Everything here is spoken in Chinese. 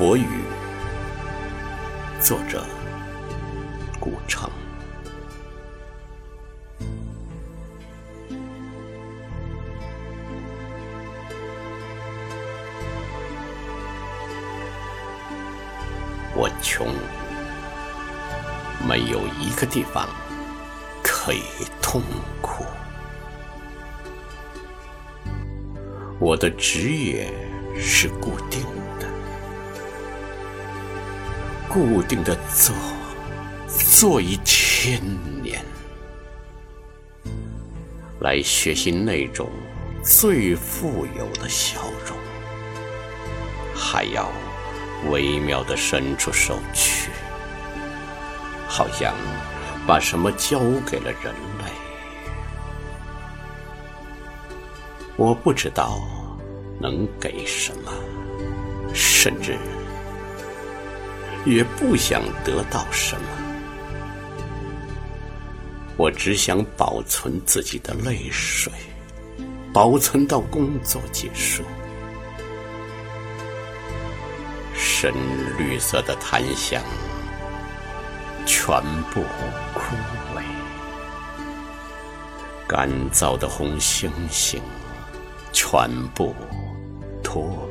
佛语，作者古城。我穷，没有一个地方可以痛苦。我的职业是固定的，固定的做，做一千年，来学习那种最富有的笑容，还要微妙的伸出手去，好像把什么交给了人类。我不知道能给什么，甚至也不想得到什么。我只想保存自己的泪水，保存到工作结束。深绿色的檀香全部枯萎，干燥的红星星。全部脱